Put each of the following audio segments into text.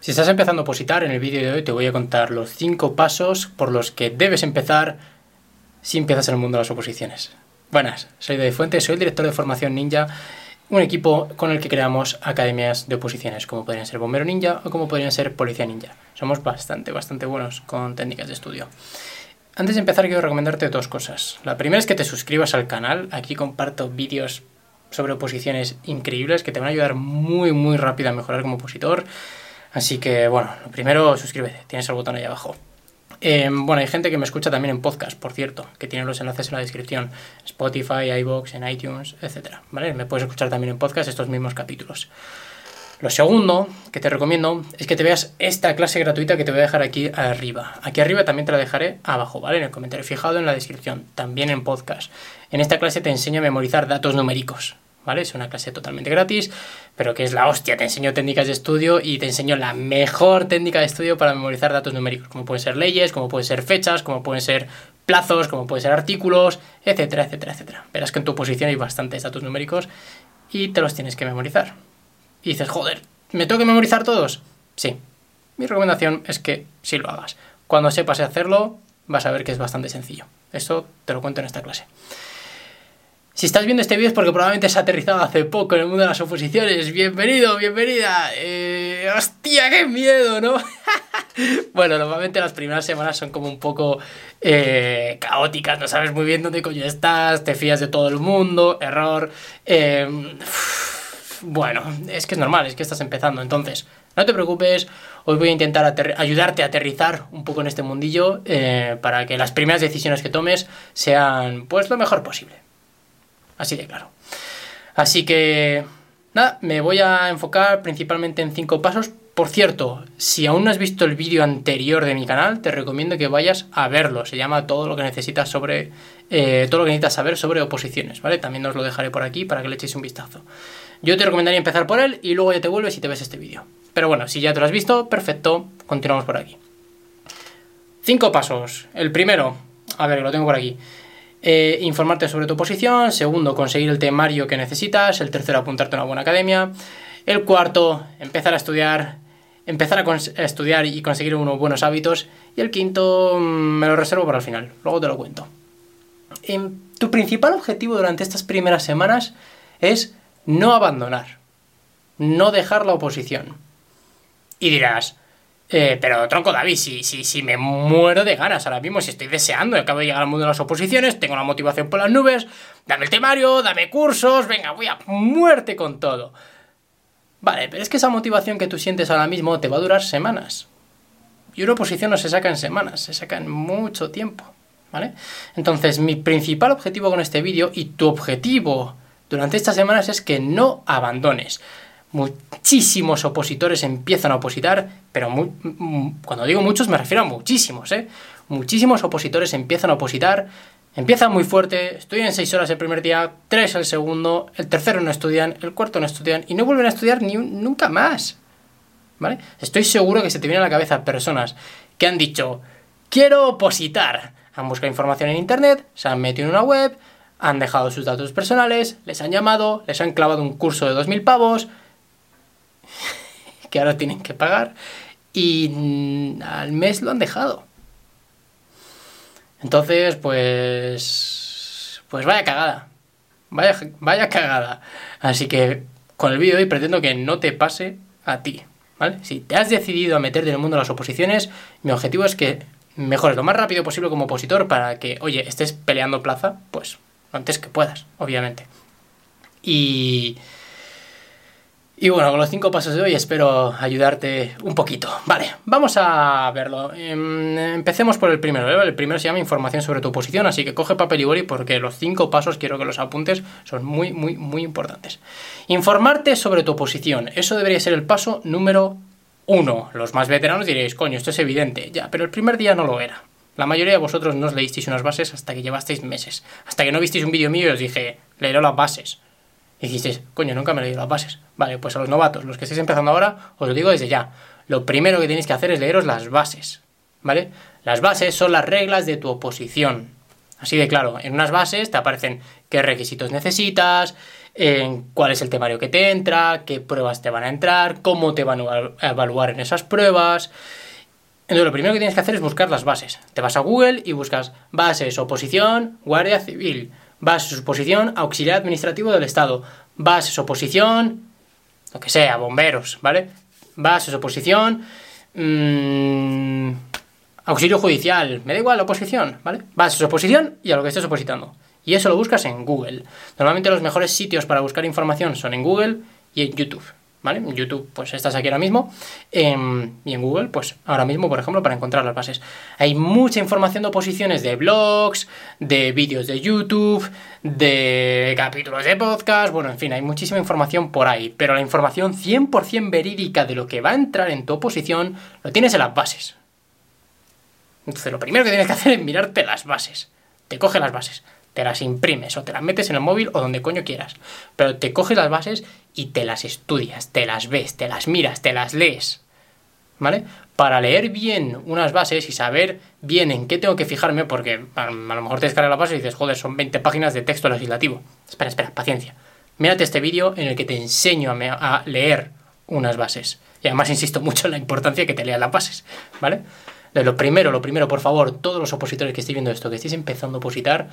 Si estás empezando a opositar, en el vídeo de hoy te voy a contar los 5 pasos por los que debes empezar si empiezas en el mundo de las oposiciones. Buenas, soy David Fuentes, soy el director de formación Ninja, un equipo con el que creamos academias de oposiciones, como podrían ser Bombero Ninja o como podrían ser Policía Ninja. Somos bastante, bastante buenos con técnicas de estudio. Antes de empezar quiero recomendarte dos cosas. La primera es que te suscribas al canal, aquí comparto vídeos sobre oposiciones increíbles que te van a ayudar muy muy rápido a mejorar como opositor. Así que, bueno, lo primero, suscríbete, tienes el botón ahí abajo. Em, bueno, hay gente que me escucha también en podcast, por cierto, que tiene los enlaces en la descripción. Spotify, iBox, en iTunes, etc. ¿Vale? Me puedes escuchar también en podcast estos mismos capítulos. Lo segundo que te recomiendo es que te veas esta clase gratuita que te voy a dejar aquí arriba. Aquí arriba también te la dejaré abajo, ¿vale? En el comentario fijado en la descripción, también en podcast. En esta clase te enseño a memorizar datos numéricos, ¿vale? Es una clase totalmente gratis, pero que es la hostia. Te enseño técnicas de estudio y te enseño la mejor técnica de estudio para memorizar datos numéricos, como pueden ser leyes, como pueden ser fechas, como pueden ser plazos, como pueden ser artículos, etcétera, etcétera, etcétera. Verás que en tu posición hay bastantes datos numéricos y te los tienes que memorizar. Y dices, joder, ¿me tengo que memorizar todos? Sí. Mi recomendación es que sí lo hagas. Cuando sepas hacerlo, vas a ver que es bastante sencillo. Esto te lo cuento en esta clase. Si estás viendo este vídeo es porque probablemente has aterrizado hace poco en el mundo de las oposiciones. Bienvenido, bienvenida. Eh, hostia, qué miedo, ¿no? bueno, normalmente las primeras semanas son como un poco eh, caóticas, no sabes muy bien dónde coño estás, te fías de todo el mundo, error. Eh, bueno, es que es normal, es que estás empezando. Entonces, no te preocupes, hoy voy a intentar ayudarte a aterrizar un poco en este mundillo para que las primeras decisiones que tomes sean pues lo mejor posible. Así de claro. Así que, nada, me voy a enfocar principalmente en cinco pasos. Por cierto, si aún no has visto el vídeo anterior de mi canal, te recomiendo que vayas a verlo. Se llama todo lo que necesitas sobre eh, todo lo que necesitas saber sobre oposiciones, ¿vale? También os lo dejaré por aquí para que le echéis un vistazo. Yo te recomendaría empezar por él y luego ya te vuelves y te ves este vídeo. Pero bueno, si ya te lo has visto, perfecto, continuamos por aquí. Cinco pasos. El primero, a ver, lo tengo por aquí. Eh, informarte sobre tu posición, segundo, conseguir el temario que necesitas, el tercero, apuntarte a una buena academia, el cuarto, empezar a estudiar, empezar a, estudiar y conseguir unos buenos hábitos, y el quinto mm, me lo reservo para el final, luego te lo cuento. Em, tu principal objetivo durante estas primeras semanas es no abandonar, no dejar la oposición. Y dirás, eh, pero tronco David, si, si, si me muero de ganas ahora mismo, si estoy deseando, acabo de llegar al mundo de las oposiciones, tengo la motivación por las nubes, dame el temario, dame cursos, venga, voy a muerte con todo. Vale, pero es que esa motivación que tú sientes ahora mismo te va a durar semanas. Y una oposición no se saca en semanas, se saca en mucho tiempo. ¿Vale? Entonces, mi principal objetivo con este vídeo y tu objetivo durante estas semanas es que no abandones muchísimos opositores empiezan a opositar, pero cuando digo muchos me refiero a muchísimos, ¿eh? Muchísimos opositores empiezan a opositar, empiezan muy fuerte, estudian 6 horas el primer día, 3 el segundo, el tercero no estudian, el cuarto no estudian y no vuelven a estudiar ni nunca más. ¿Vale? Estoy seguro que se te viene a la cabeza personas que han dicho, quiero opositar. Han buscado información en internet, se han metido en una web, han dejado sus datos personales, les han llamado, les han clavado un curso de 2.000 pavos, que ahora tienen que pagar y al mes lo han dejado. Entonces, pues. Pues vaya cagada. Vaya, vaya cagada. Así que con el vídeo de hoy pretendo que no te pase a ti. ¿Vale? Si te has decidido a meterte en el mundo de las oposiciones, mi objetivo es que mejores lo más rápido posible como opositor para que, oye, estés peleando plaza, pues lo antes que puedas, obviamente. Y y bueno, con los cinco pasos de hoy espero ayudarte un poquito. Vale, vamos a verlo. Em, empecemos por el primero. ¿eh? El primero se llama información sobre tu posición, así que coge papel y boli porque los cinco pasos quiero que los apuntes, son muy, muy, muy importantes. Informarte sobre tu posición. Eso debería ser el paso número uno. Los más veteranos diréis, coño, esto es evidente. Ya, pero el primer día no lo era. La mayoría de vosotros no os leísteis unas bases hasta que llevasteis meses. Hasta que no visteis un vídeo mío y os dije, leeré las bases. Y dijisteis, coño, nunca me he leído las bases. Vale, pues a los novatos, los que estáis empezando ahora, os lo digo desde ya. Lo primero que tenéis que hacer es leeros las bases. ¿Vale? Las bases son las reglas de tu oposición. Así de claro, en unas bases te aparecen qué requisitos necesitas, en cuál es el temario que te entra, qué pruebas te van a entrar, cómo te van a evaluar en esas pruebas. Entonces, lo primero que tienes que hacer es buscar las bases. Te vas a Google y buscas bases, oposición, Guardia Civil, bases, oposición, auxiliar administrativo del Estado, bases, oposición, lo que sea, bomberos, ¿vale? Bases, oposición, mmm, auxilio judicial, me da igual la oposición, ¿vale? Bases, oposición y a lo que estés opositando. Y eso lo buscas en Google. Normalmente los mejores sitios para buscar información son en Google y en YouTube. ¿Vale? En YouTube, pues estás aquí ahora mismo. Em, y en Google, pues ahora mismo, por ejemplo, para encontrar las bases. Hay mucha información de oposiciones de blogs, de vídeos de YouTube, de capítulos de podcast. Bueno, en fin, hay muchísima información por ahí. Pero la información 100% verídica de lo que va a entrar en tu oposición lo tienes en las bases. Entonces, lo primero que tienes que hacer es mirarte las bases. Te coge las bases te las imprimes o te las metes en el móvil o donde coño quieras. Pero te coges las bases y te las estudias, te las ves, te las miras, te las lees. ¿Vale? Para leer bien unas bases y saber bien en qué tengo que fijarme, porque a, lo mejor te descargas la base y dices, joder, son 20 páginas de texto legislativo. Espera, espera, paciencia. Mírate este vídeo en el que te enseño a, leer unas bases. Y además insisto mucho en la importancia de que te leas las bases, ¿vale? Lo primero, lo primero, por favor, todos los opositores que estéis viendo esto, que estéis empezando a opositar,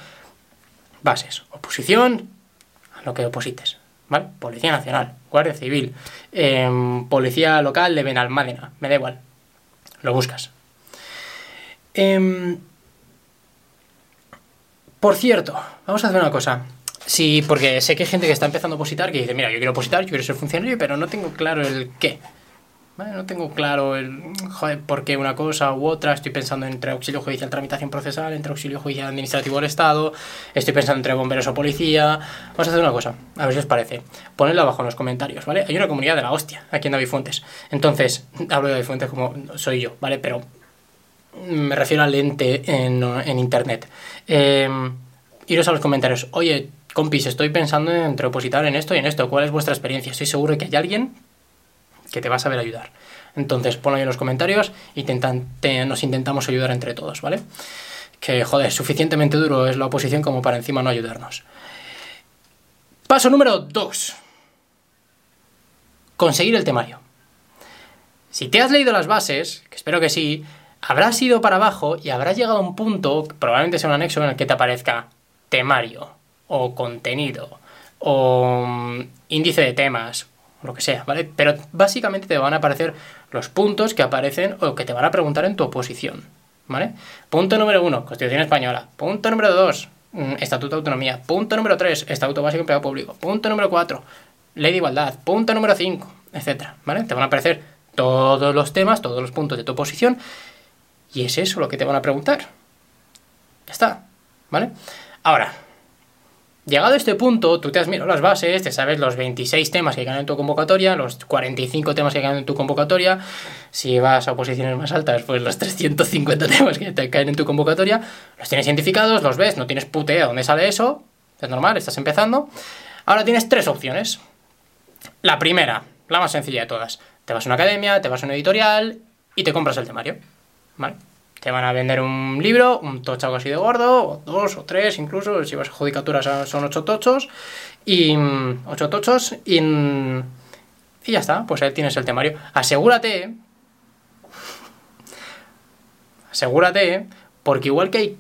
bases. Oposición a lo que oposites. ¿Vale? Policía Nacional, Guardia Civil, em, Policía Local de Benalmádena, me da igual. Lo buscas. Em, por cierto, vamos a hacer una cosa. Sí, porque sé que hay gente que está empezando a opositar que dice, mira, yo quiero opositar, yo quiero ser funcionario, pero no tengo claro el qué. No tengo claro el, joder, por qué una cosa u otra. Estoy pensando entre auxilio judicial, tramitación procesal, entre auxilio judicial administrativo del Estado. Estoy pensando entre bomberos o policía. Vamos a hacer una cosa, a ver si os parece. Ponedlo abajo en los comentarios, ¿vale? Hay una comunidad de la hostia aquí en David Fuentes. Entonces, hablo de David Fuentes como soy yo, ¿vale? Pero me refiero al ente en, en internet. Eh, iros a los comentarios. Oye, compis, estoy pensando entre opositar en esto y en esto. ¿Cuál es vuestra experiencia? Estoy seguro que hay alguien que te va a saber ayudar. Entonces, ponlo ahí en los comentarios y nos intentamos ayudar entre todos, ¿vale? Que, joder, suficientemente duro es la oposición como para encima no ayudarnos. Paso número 2. Conseguir el temario. Si te has leído las bases, que espero que sí, habrás ido para abajo y habrás llegado a un punto, probablemente sea un anexo en el que te aparezca temario, o contenido, o mm, índice de temas, lo que sea, ¿vale? Pero básicamente te van a aparecer los puntos que aparecen o que te van a preguntar en tu oposición, ¿vale? Punto número uno, Constitución Española. Punto número dos, mm, Estatuto de Autonomía. Punto número tres, Estatuto Básico de Empleo Público. Punto número cuatro, Ley de Igualdad. Punto número cinco, etcétera, ¿vale? Te van a aparecer todos los temas, todos los puntos de tu oposición y es eso lo que te van a preguntar. Ya está, ¿vale? Ahora, Llegado a este punto, tú te has mirado las bases, te sabes los 26 temas que caen en tu convocatoria, los 45 temas que caen en tu convocatoria. Si vas a posiciones más altas, pues los 350 temas que te caen en tu convocatoria. Los tienes identificados, los ves, no tienes putea dónde sale eso. Es normal, estás empezando. Ahora tienes tres opciones. La primera, la más sencilla de todas. Te vas a una academia, te vas a una editorial y te compras el temario. ¿Vale? Te van a vender un libro, un tocho así de gordo, o dos o tres incluso, si vas a judicaturas son ocho tochos, y mm, ocho tochos, y, mm, y ya está, pues ahí tienes el temario. Asegúrate, asegúrate, porque igual que hay,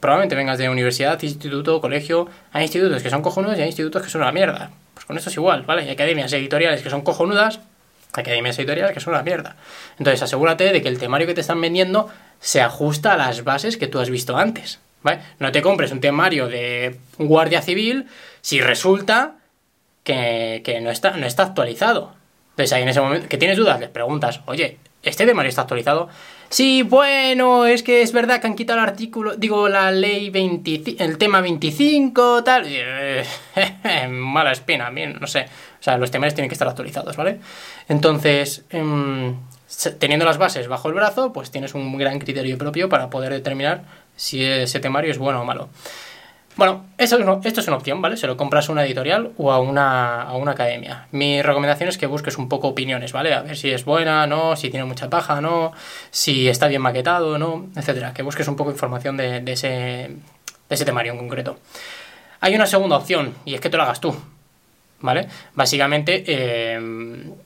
probablemente vengas de universidad, instituto, colegio, hay institutos que son cojonudos y hay institutos que son una mierda. Pues con esto es igual, ¿vale? Hay academias editoriales que son cojonudas, academias editoriales que son una mierda. Entonces asegúrate de que el temario que te están vendiendo se ajusta a las bases que tú has visto antes. ¿vale? No te compres un temario de Guardia Civil si resulta que, no, está, no está actualizado. Entonces ahí en ese momento que tienes dudas, les preguntas, oye, ¿este temario está actualizado? Sí, bueno, es que es verdad que han quitado el artículo, digo, la ley 25, el tema 25, tal. mala espina, bien, no sé. O sea, los temarios tienen que estar actualizados, ¿vale? Entonces, em, teniendo las bases bajo el brazo, pues tienes un gran criterio propio para poder determinar si ese temario es bueno o malo. Bueno, esto es, una opción, ¿vale? Se lo compras a una editorial o a una, a una academia. Mi recomendación es que busques un poco opiniones, ¿vale? A ver si es buena, no, si tiene mucha paja, no, si está bien maquetado, no, etcétera. Que busques un poco información de, ese, de ese temario en concreto. Hay una segunda opción, y es que te lo hagas tú. ¿Vale? Básicamente, eh,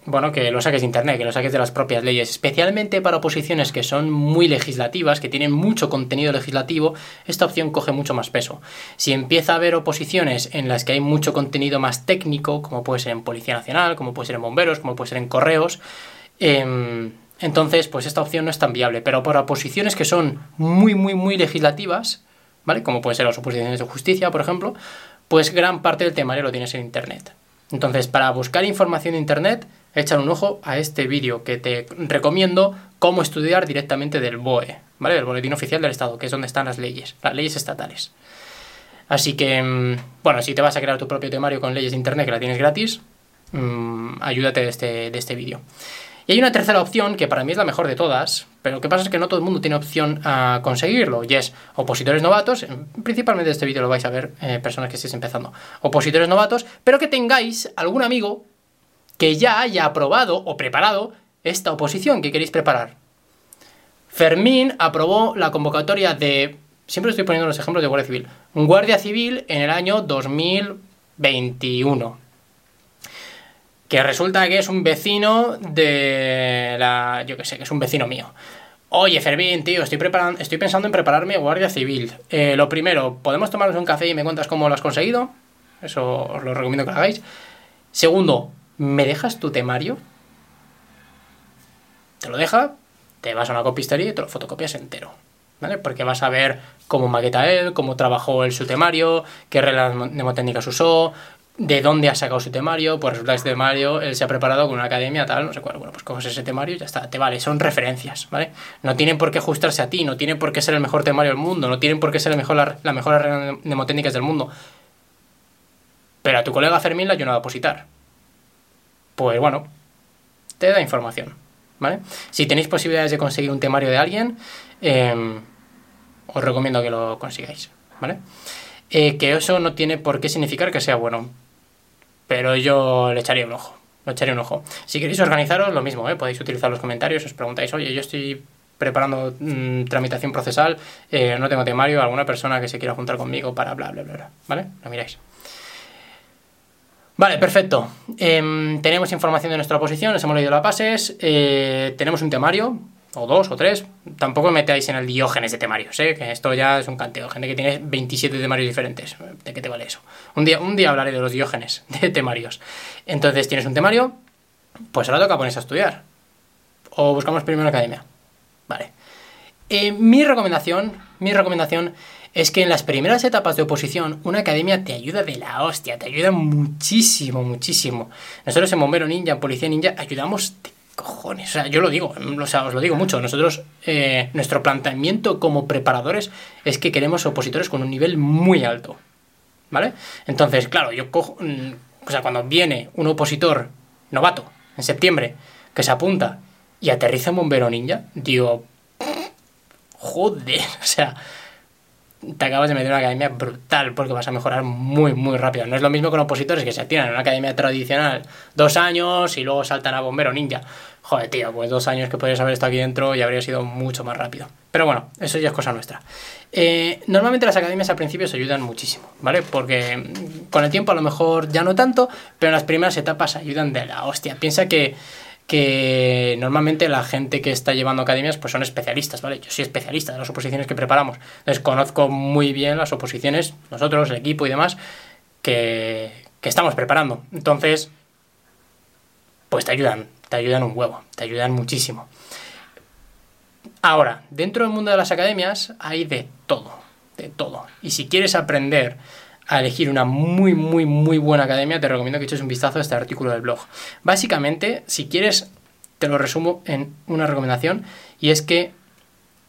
bueno, que lo saques de internet, que lo saques de las propias leyes, especialmente para oposiciones que son muy legislativas, que tienen mucho contenido legislativo, esta opción coge mucho más peso. Si empieza a haber oposiciones en las que hay mucho contenido más técnico, como puede ser en Policía Nacional, como puede ser en Bomberos, como puede ser en Correos, em, entonces, pues esta opción no es tan viable. Pero para oposiciones que son muy, muy, muy legislativas, ¿vale? Como pueden ser las oposiciones de justicia, por ejemplo, pues gran parte del temario lo tienes en Internet. Entonces, para buscar información en Internet, echa un ojo a este vídeo que te recomiendo cómo estudiar directamente del BOE, ¿vale? Del Boletín Oficial del Estado, que es donde están las leyes, las leyes estatales. Así que, mm, bueno, si te vas a crear tu propio temario con leyes de Internet, que la tienes gratis, mmm, ayúdate de este, de este vídeo. Hay una tercera opción que para mí es la mejor de todas, pero lo que pasa es que no todo el mundo tiene opción a conseguirlo, y es opositores novatos, principalmente este vídeo lo vais a ver eh, personas que estéis empezando, opositores novatos, pero que tengáis algún amigo que ya haya aprobado o preparado esta oposición que queréis preparar. Fermín aprobó la convocatoria de, siempre estoy poniendo los ejemplos de Guardia Civil, Guardia Civil en el año 2021 que resulta que es un vecino de la... yo qué sé, que es un vecino mío. Oye, Fermín, tío, estoy, preparando, estoy pensando en prepararme guardia civil. Eh, lo primero, ¿podemos tomarnos un café y me cuentas cómo lo has conseguido? Eso os lo recomiendo que lo hagáis. Segundo, ¿me dejas tu temario? Te lo deja, te vas a una copistería y te lo fotocopias entero. ¿Vale? Porque vas a ver cómo maqueta él, cómo trabajó él su temario, qué reglas mnemotécnicas usó, de dónde ha sacado su temario, pues resulta que este temario él se ha preparado con una academia tal, no sé cuál. Bueno, pues coges ese temario y ya está, te vale, son referencias, ¿vale? No tienen por qué ajustarse a ti, no tienen por qué ser el mejor temario del mundo, no tienen por qué ser el mejor, la, la mejor mnemotécnicas del mundo. Pero a tu colega Fermín la ayuda a depositar. Pues bueno, te da información, ¿vale? Si tenéis posibilidades de conseguir un temario de alguien, eh, os recomiendo que lo consigáis, ¿vale? Eh, que eso no tiene por qué significar que sea bueno. Pero yo le echaría un ojo. Le echaría un ojo. Si queréis organizaros, lo mismo, ¿eh? podéis utilizar los comentarios, os preguntáis, oye, yo estoy preparando mm, tramitación procesal, eh, no tengo temario, alguna persona que se quiera juntar conmigo para bla, bla, bla, bla. ¿Vale? Lo miráis. Vale, perfecto. Em, tenemos información de nuestra posición, les hemos leído las bases, eh, tenemos un temario, o dos, o tres. Tampoco metáis en el diógenes de temarios, ¿eh? que esto ya es un canteo. Gente que tiene 27 temarios diferentes. ¿De qué te vale eso? Un día, un día hablaré de los diógenes de temarios. Entonces, tienes un temario, pues ahora toca ponerse a estudiar. O buscamos primero una academia. Vale. Eh, mi recomendación, mi recomendación es que en las primeras etapas de oposición una academia te ayuda de la hostia, te ayuda muchísimo, muchísimo. Nosotros en Bombero Ninja, en Policía Ninja, ayudamos cojones, o sea, yo lo digo, o sea, os lo digo mucho. Nosotros, eh, nuestro planteamiento como preparadores es que queremos opositores con un nivel muy alto, ¿vale? Entonces, claro, yo cojo, mm, o sea, cuando viene un opositor novato en septiembre que se apunta y aterriza en Bombero Ninja, digo, joder, o sea, te acabas de meter en una academia brutal porque vas a mejorar muy, muy rápido. No es lo mismo con opositores que se tiran en una academia tradicional dos años y luego saltan a bombero ninja. Joder, tío, pues dos años que podrías haber estado aquí dentro y habría sido mucho más rápido. Pero bueno, eso ya es cosa nuestra. Eh, normalmente las academias al principio se ayudan muchísimo, ¿vale? Porque con el tiempo a lo mejor ya no tanto, pero en las primeras etapas ayudan de la hostia. Piensa que que normalmente la gente que está llevando academias pues son especialistas, ¿vale? Yo soy especialista de las oposiciones que preparamos, entonces conozco muy bien las oposiciones, nosotros, el equipo y demás, que, que estamos preparando. Entonces, pues te ayudan, te ayudan un huevo, te ayudan muchísimo. Ahora, dentro del mundo de las academias hay de todo, de todo. Y si quieres aprender a elegir una muy, muy, muy buena academia, te recomiendo que eches un vistazo a este artículo del blog. Básicamente, si quieres, te lo resumo en una recomendación, y es que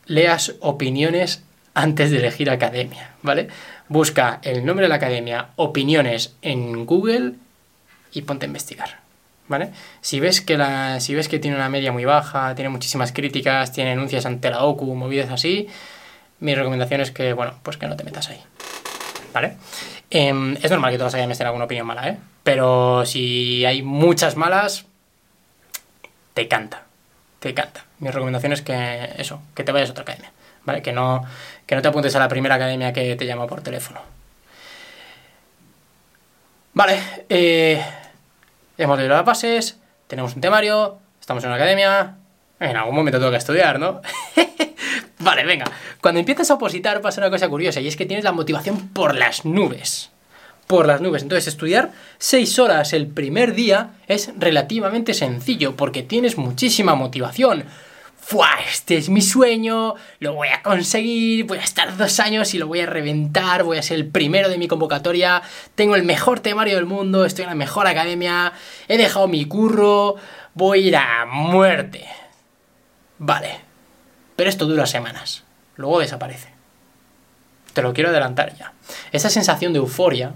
leas opiniones antes de elegir academia, ¿vale? Busca el nombre de la academia, opiniones en Google y ponte a investigar, ¿vale? Si ves que, la, si ves que tiene una media muy baja, tiene muchísimas críticas, tiene denuncias ante la OCU, movidas así, mi recomendación es que, bueno, pues que no te metas ahí. ¿vale? Em, es normal que todas las academias tengan alguna opinión mala, ¿eh? Pero si hay muchas malas, te canta, te canta. Mi recomendación es que eso, que te vayas a otra academia, ¿vale? Que no, que no te apuntes a la primera academia que te llama por teléfono. Vale, eh, hemos leído las bases, tenemos un temario, estamos en una academia, en algún momento tengo que estudiar, ¿no? vale, venga. Cuando empiezas a opositar pasa una cosa curiosa y es que tienes la motivación por las nubes. Por las nubes. Entonces, estudiar 6 horas el primer día es relativamente sencillo porque tienes muchísima motivación. ¡Fua! Este es mi sueño, lo voy a conseguir, voy a estar dos años y lo voy a reventar, voy a ser el primero de mi convocatoria, tengo el mejor temario del mundo, estoy en la mejor academia, he dejado mi curro, voy a ir a muerte. Vale, pero esto dura semanas, luego desaparece. Te lo quiero adelantar ya. Esa sensación de euforia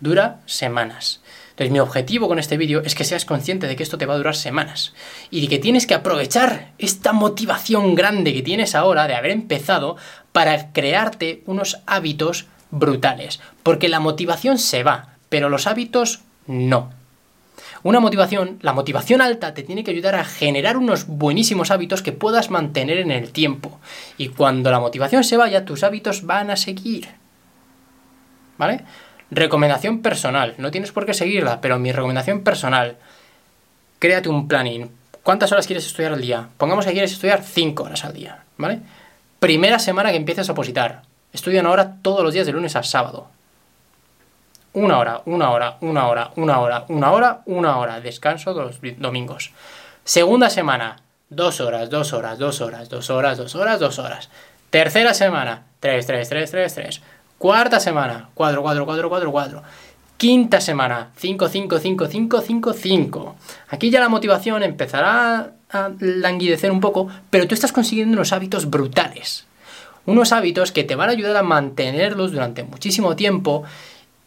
dura semanas. Entonces mi objetivo con este vídeo es que seas consciente de que esto te va a durar semanas y de que tienes que aprovechar esta motivación grande que tienes ahora de haber empezado para crearte unos hábitos brutales. Porque la motivación se va, pero los hábitos no. Una motivación, la motivación alta te tiene que ayudar a generar unos buenísimos hábitos que puedas mantener en el tiempo. Y cuando la motivación se vaya, tus hábitos van a seguir. ¿Vale? Recomendación personal, no tienes por qué seguirla, pero mi recomendación personal, créate un planning. ¿Cuántas horas quieres estudiar al día? Pongamos que quieres estudiar 5 horas al día, ¿vale? Primera semana que empieces a opositar. Estudia una hora todos los días de lunes a sábado. Una hora, una hora, una hora, una hora, una hora, una hora. Descanso los domingos. Segunda semana, dos horas, dos horas, dos horas, dos horas, dos horas, dos horas. Tercera semana, tres, tres, tres, tres, tres. Cuarta semana, 4, 4, 4, 4, 4. Quinta semana, 5, 5, 5, 5, 5, 5. Aquí ya la motivación empezará a languidecer un poco, pero tú estás consiguiendo unos hábitos brutales. Unos hábitos que te van a ayudar a mantenerlos durante muchísimo tiempo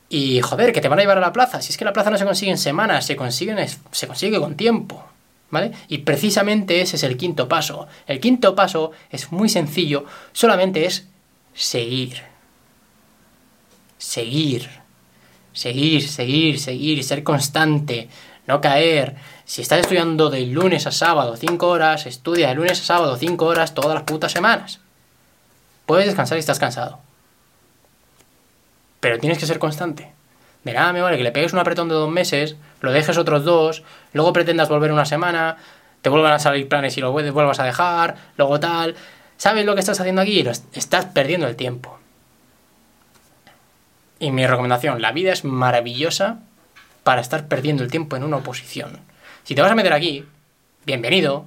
y, joder, que te van a llevar a la plaza. Si es que la plaza no se consigue en semanas, se, consiguen, se consigue con tiempo. ¿Vale? Y precisamente ese es el quinto paso. El quinto paso es muy sencillo, solamente es seguir seguir, seguir, seguir, seguir, ser constante, no caer. Si estás estudiando de lunes a sábado 5 horas, estudia de lunes a sábado 5 horas todas las putas semanas. Puedes descansar si estás cansado. Pero tienes que ser constante. De nada me vale que le pegues un apretón de dos meses, lo dejes otros dos, luego pretendas volver una semana, te vuelvan a salir planes y lo vuelvas a dejar, luego tal. ¿Sabes lo que estás haciendo aquí? Estás perdiendo el tiempo. Y mi recomendación, la vida es maravillosa para estar perdiendo el tiempo en una oposición. Si te vas a meter aquí, bienvenido.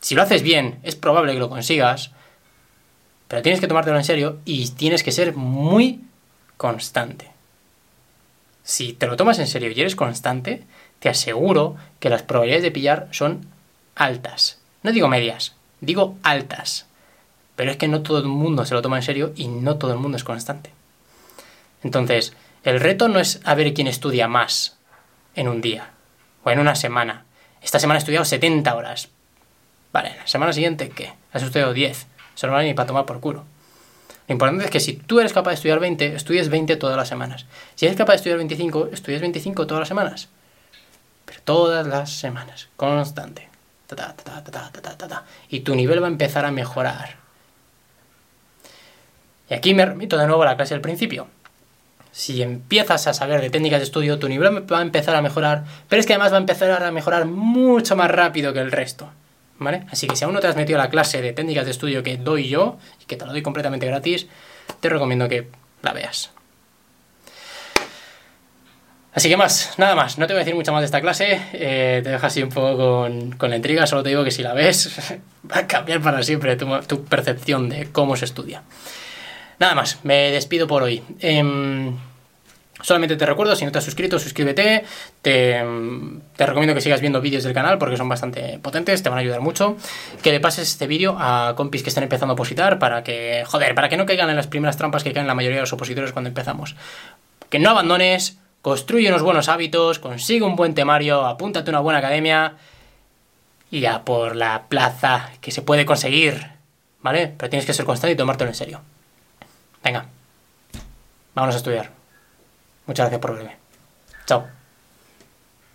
Si lo haces bien, es probable que lo consigas, pero tienes que tomártelo en serio y tienes que ser muy constante. Si te lo tomas en serio y eres constante, te aseguro que las probabilidades de pillar son altas. No digo medias, digo altas. Pero es que no todo el mundo se lo toma en serio y no todo el mundo es constante. Entonces, el reto no es a ver quién estudia más en un día o en una semana. Esta semana he estudiado 70 horas. Vale, la semana siguiente, ¿qué? Has estudiado 10. Eso no vale ni para tomar por culo. Lo importante es que si tú eres capaz de estudiar 20, estudies 20 todas las semanas. Si eres capaz de estudiar 25, estudies 25 todas las semanas. Pero todas las semanas, constante. y tu nivel va a empezar a mejorar. Y aquí me remito de nuevo a la clase del principio si empiezas a saber de técnicas de estudio, tu nivel va a empezar a mejorar, pero es que además va a empezar a mejorar mucho más rápido que el resto. ¿Vale? Así que si aún no te has metido a la clase de técnicas de estudio que doy yo, y que te la doy completamente gratis, te recomiendo que la veas. Así que más, nada más, no te voy a decir mucho más de esta clase, eh, te dejo así un poco con, con, la intriga, solo te digo que si la ves va a cambiar para siempre tu, tu percepción de cómo se estudia. Nada más, me despido por hoy. Em, solamente te recuerdo, si no te has suscrito, suscríbete. Te, recomiendo que sigas viendo vídeos del canal porque son bastante potentes, te van a ayudar mucho. Que le pases este vídeo a compis que estén empezando a opositar para que, joder, para que no caigan en las primeras trampas que caen la mayoría de los opositores cuando empezamos. Que no abandones, construye unos buenos hábitos, consigue un buen temario, apúntate a una buena academia y a por la plaza que se puede conseguir, ¿vale? Pero tienes que ser constante y tomártelo en serio. Venga, vámonos a estudiar. Muchas gracias por verme. Chao.